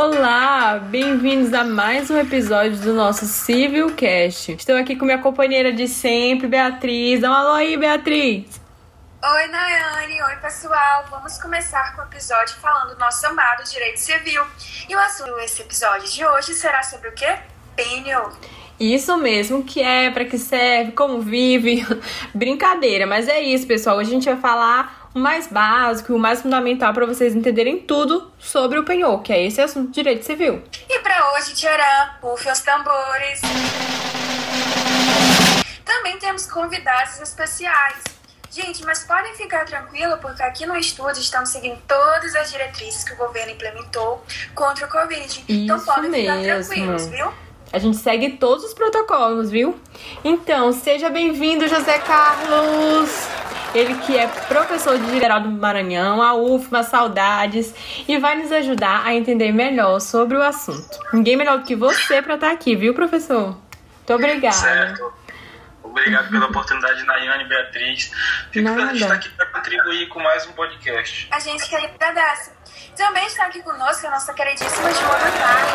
Olá, bem-vindos a mais um episódio do nosso Civil Cast. Estou aqui com minha companheira de sempre, Beatriz. Dá um alô aí, Beatriz. Oi, Nayane. Oi, pessoal. Vamos começar com o episódio falando do nosso amado direito civil. E o assunto desse episódio de hoje será sobre o quê? Penal. Isso mesmo, que é para que serve, como vive. Brincadeira, mas é isso, pessoal. Hoje a gente vai falar mais básico, o mais fundamental para vocês entenderem tudo sobre o penhor, que é esse assunto de direito civil. E para hoje, Tcharam, pufe os tambores. Também temos convidados especiais. Gente, mas podem ficar tranquilos, porque aqui no estúdio estamos seguindo todas as diretrizes que o governo implementou contra o Covid. então Isso podem ficar mesmo. tranquilos, viu? A gente segue todos os protocolos, viu? Então, seja bem-vindo, José Carlos! Ele que é professor de Geral do Maranhão, a UFMA, saudades, e vai nos ajudar a entender melhor sobre o assunto. Ninguém melhor do que você para estar aqui, viu, professor? Muito obrigada. Certo. Obrigado pela oportunidade, Nayane e Beatriz. Fico Nada. feliz de estar aqui para contribuir com mais um podcast. A gente que agradece. Também está aqui conosco a nossa queridíssima Joana Carlos.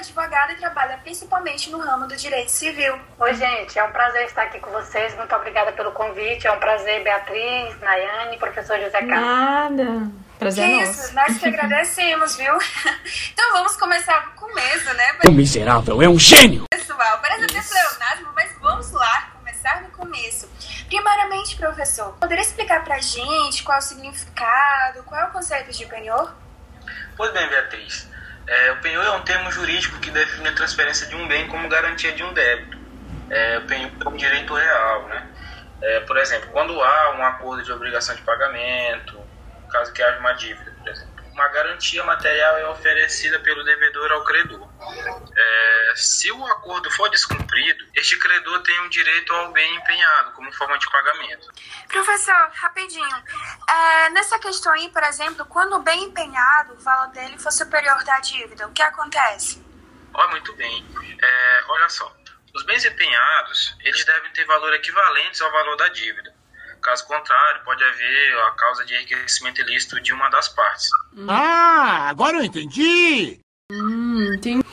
É advogada e trabalha principalmente no ramo do direito civil. Oi, gente, é um prazer estar aqui com vocês. Muito obrigada pelo convite. É um prazer, Beatriz, Nayane, professor José Carlos. Nada. Prazer que é isso, nosso. nós que agradecemos, viu? Então vamos começar do começo, né? O miserável é um gênio! Pessoal, parece até pleonasmo, mas vamos lá, começar do começo. Primeiramente, professor, poderia explicar pra gente qual é o significado, qual é o conceito de penhor? Pois bem, Beatriz. É, o penhor é um termo jurídico que define a transferência de um bem como garantia de um débito. É, o penhor é um direito real, né? É, por exemplo, quando há um acordo de obrigação de pagamento, caso que haja uma dívida, por exemplo, uma garantia material é oferecida pelo devedor ao credor. É, se o acordo for descumprido, este credor tem o direito ao bem empenhado como forma de pagamento. Professor, rapidinho. É, nessa questão aí, por exemplo, quando o bem empenhado, o valor dele for superior da dívida, o que acontece? Ó, muito bem. É, olha só, os bens empenhados, eles devem ter valor equivalentes ao valor da dívida. Caso contrário, pode haver a causa de enriquecimento ilícito de uma das partes. Ah, agora eu entendi! Hum, entendi.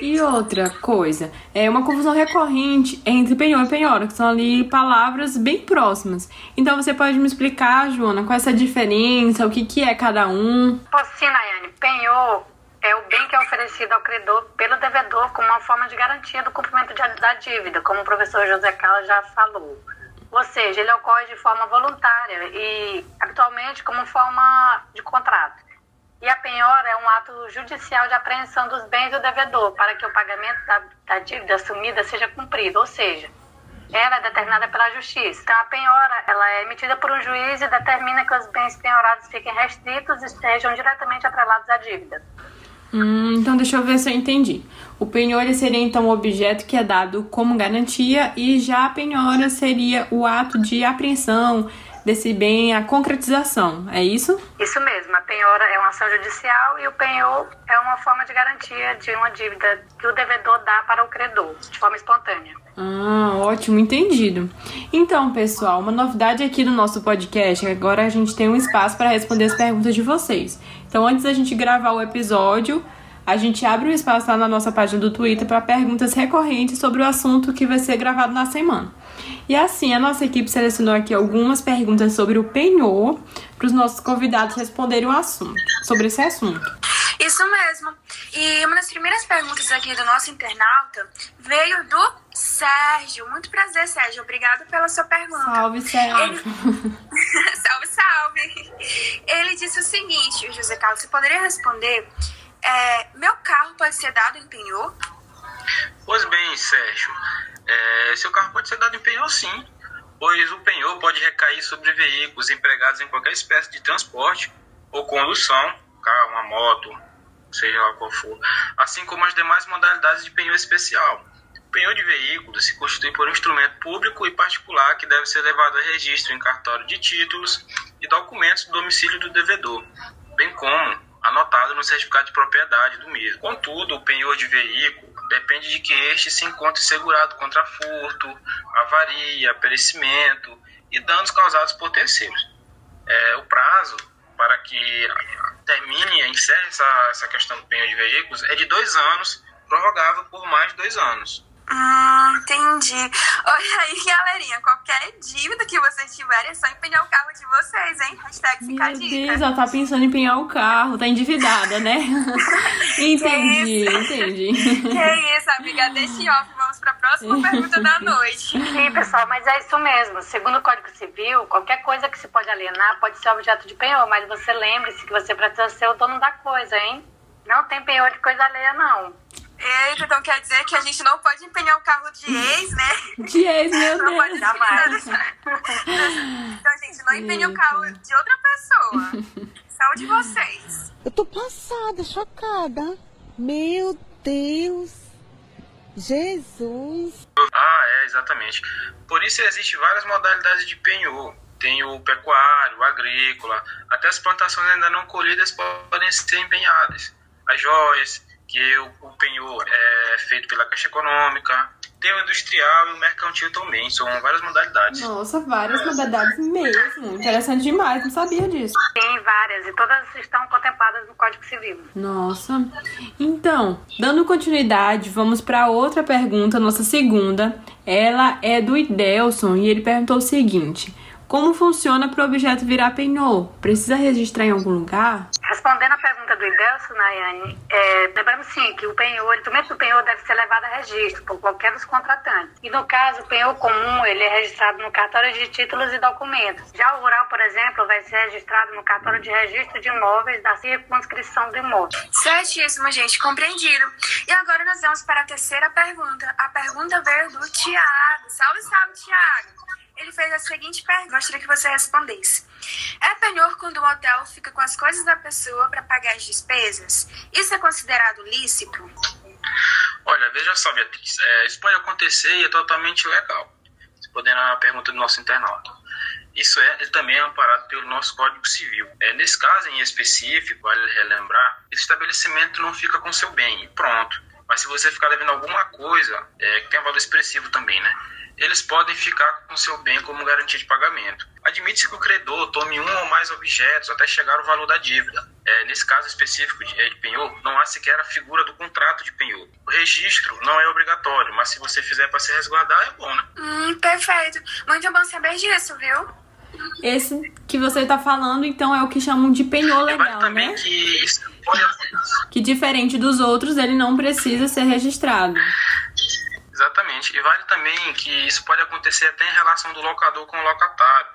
E outra coisa, é uma confusão recorrente entre penhor e penhora, que são ali palavras bem próximas. Então você pode me explicar, Joana, qual é essa diferença, o que, que é cada um? Posso sim, Nayane. Penhor é o bem que é oferecido ao credor pelo devedor como uma forma de garantia do cumprimento de- da dívida, como o professor José Carlos já falou. Ou seja, ele ocorre de forma voluntária e habitualmente como forma de contrato. E a penhora é um ato judicial de apreensão dos bens do devedor para que o pagamento da, da dívida assumida seja cumprido, ou seja, ela é determinada pela justiça. Então, a penhora ela é emitida por um juiz e determina que os bens penhorados fiquem restritos e sejam diretamente atrelados à dívida. Hum, então deixa eu ver se eu entendi. O penhor seria então o objeto que é dado como garantia e já a penhora seria o ato de apreensão desse bem, a concretização. É isso? Isso mesmo, a penhora é uma ação judicial e o penhor é uma forma de garantia de uma dívida que o devedor dá para o credor, de forma espontânea. Ah, ótimo, entendido. Então, pessoal, uma novidade aqui do nosso podcast é agora a gente tem um espaço para responder as perguntas de vocês. Então, antes da gente gravar o episódio, a gente abre um espaço lá na nossa página do Twitter para perguntas recorrentes sobre o assunto que vai ser gravado na semana. E assim, a nossa equipe selecionou aqui algumas perguntas sobre o penhor para os nossos convidados responderem o assunto, sobre esse assunto. Isso mesmo. E uma das primeiras perguntas aqui do nosso internauta veio do Sérgio. Muito prazer, Sérgio. Obrigado pela sua pergunta. Salve, Sérgio. salve, salve. Ele disse o seguinte, José Carlos, você poderia responder? é, meu carro pode ser dado em penhor? Pois bem, Sérgio, é, seu carro pode ser dado em penhor sim, pois o penhor pode recair sobre veículos empregados em qualquer espécie de transporte ou condução, carro, uma moto, seja lá qual for, assim como as demais modalidades de penhor especial. Penhor de veículos se constitui por um instrumento público e particular que deve ser levado a registro em cartório de títulos e documentos do domicílio do devedor, bem como anotado no certificado de propriedade do mesmo. Contudo, o penhor de veículo depende de que este se encontre segurado contra furto, avaria, perecimento e danos causados por terceiros. É, o prazo para que termine, encerre essa, essa questão do penhor de veículos, é de dois anos, prorrogável por mais dois anos. Hum, entendi. Olha aí, galerinha, qualquer dívida que vocês tiverem é só empenhar o carro de vocês, hein? Hashtag fica a Meu dica. Deus, ela tá pensando em empenhar o carro, tá endividada, né? entendi, entendi. Que isso, amiga, deixa em off. Vamos pra próxima pergunta da noite. Sim, pessoal, mas é isso mesmo. Segundo o Código Civil, qualquer coisa que se pode alienar pode ser objeto de penhor, mas você lembre-se que você precisa ser o dono da coisa, hein? Não tem penhor de coisa alheia, não. Eita, então quer dizer que a gente não pode empenhar o carro de ex, né? De ex, meu Não pode Deus. Jamais. Então, gente, não empenhe o carro de outra pessoa. São de vocês. Eu tô passada, chocada. Meu Deus. Jesus. Ah, é, exatamente. Por isso existem várias modalidades de penhor. Tem o pecuário, o agrícola, até as plantações ainda não colhidas podem ser empenhadas. As joias, que o, o penhor é feito pela Caixa Econômica. Tem o industrial e o mercantil também, são várias modalidades. Nossa, várias modalidades mesmo. Interessante demais, não sabia disso. Tem várias, e todas estão contempladas no Código Civil. Nossa. Então, dando continuidade, vamos para outra pergunta, nossa segunda. Ela é do Idelson e ele perguntou o seguinte: Como funciona para o objeto virar penhor? Precisa registrar em algum lugar? Respondendo a pergunta do Idelson, Nayane, é, lembrando sim que o penhor, o instrumento do penhor deve ser levado a registro por qualquer dos contratantes. E no caso, o penhor comum, ele é registrado no cartório de títulos e documentos. Já o rural, por exemplo, vai ser registrado no cartório de registro de imóveis da circunscrição do imóvel. Certíssimo, gente, compreendido. E agora nós vamos para a terceira pergunta. A pergunta veio do Tiago. Salve, salve, Tiago. Ele fez a seguinte pergunta, gostaria que você respondesse. É penhor quando o hotel fica com as coisas da pessoa para pagar as despesas? Isso é considerado lícito? Olha, veja só, Beatriz, é, isso pode acontecer e é totalmente legal. Respondendo a pergunta do nosso internauta. Isso é, também é amparado pelo nosso Código Civil. É, nesse caso em específico, vale relembrar, esse estabelecimento não fica com seu bem e pronto. Mas se você ficar devendo alguma coisa, é, que tem um valor expressivo também, né? Eles podem ficar com seu bem como garantia de pagamento. Admite-se que o credor tome um ou mais objetos até chegar ao valor da dívida. É, nesse caso específico de, é, de penhor, não há sequer a figura do contrato de penhor. O registro não é obrigatório, mas se você fizer para se resguardar, é bom, né? Hum, perfeito. Muito bom saber disso, viu? Esse que você tá falando, então, é o que chamam de penhor vale legal, também né? que isso pode Que diferente dos outros, ele não precisa ser registrado. Exatamente. E vale também que isso pode acontecer até em relação do locador com o locatário.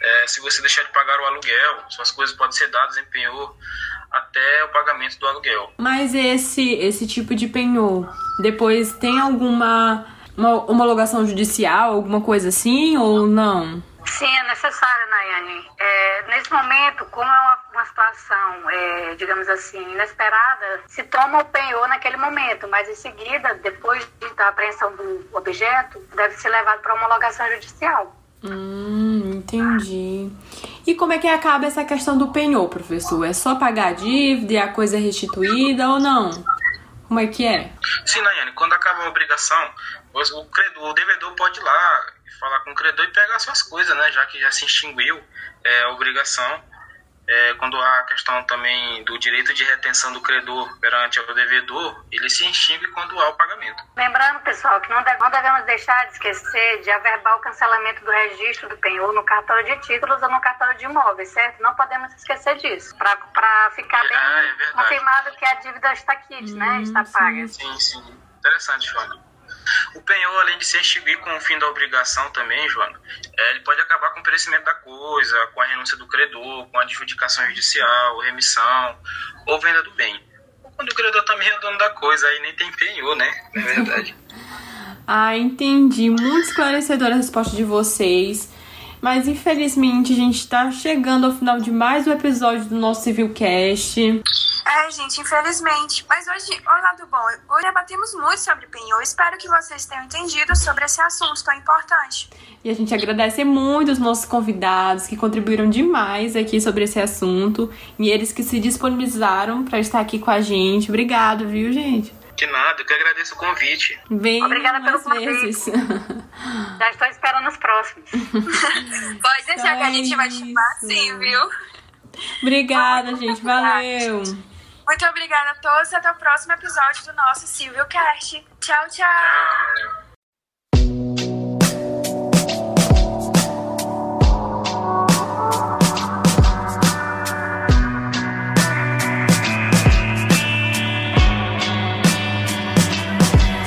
É, se você deixar de pagar o aluguel, suas coisas podem ser dadas em penhor até o pagamento do aluguel. Mas esse esse tipo de penhor, depois tem alguma uma homologação judicial, alguma coisa assim ou não? Sim, é necessário, Nayane. É, nesse momento, como é uma, uma situação, é, digamos assim, inesperada, se toma o penhor naquele momento, mas em seguida, depois da apreensão do objeto, deve ser levado para homologação judicial. Hum, entendi. E como é que acaba essa questão do penhor, professor? É só pagar a dívida e a coisa é restituída ou não? Como é que é? Sim, Nayane, quando acaba a obrigação, o, o credor, o devedor pode ir lá falar com o credor e pegar suas coisas, né? Já que já se extinguiu é, a obrigação. É, quando há a questão também do direito de retenção do credor perante o devedor, ele se extingue quando há o pagamento. Lembrando, pessoal, que não, deve- não devemos deixar de esquecer de averbar o cancelamento do registro do penhor no cartório de títulos ou no cartório de imóveis, certo? Não podemos esquecer disso, para ficar bem Ah, é confirmado que a dívida está quite, né? Está paga. Sim, sim. Interessante, Joana. O penhor, além de se extinguir com o fim da obrigação também, Joana, é, ele pode acabar com o perecimento da coisa, com a renúncia do credor, com a adjudicação judicial, remissão ou venda do bem. Quando o credor também é dono da coisa, aí nem tem penhor, né? Na verdade. Ah, entendi. Muito esclarecedora a resposta de vocês. Mas infelizmente a gente tá chegando ao final de mais um episódio do nosso Civilcast. É, gente, infelizmente. Mas hoje, olha lado bom, hoje debatemos muito sobre penhor. Espero que vocês tenham entendido sobre esse assunto tão importante. E a gente agradece muito os nossos convidados que contribuíram demais aqui sobre esse assunto e eles que se disponibilizaram para estar aqui com a gente. Obrigado, viu, gente? De nada, eu que agradeço o convite. Venham Obrigada pelo mais convite. vezes. Já estou esperando os próximos. Pode deixar que a gente vai Isso. chamar sim, viu? Obrigada, gente. Valeu. Muito obrigada a todos até o próximo episódio do nosso Silvio Cast. Tchau, tchau. Tchau.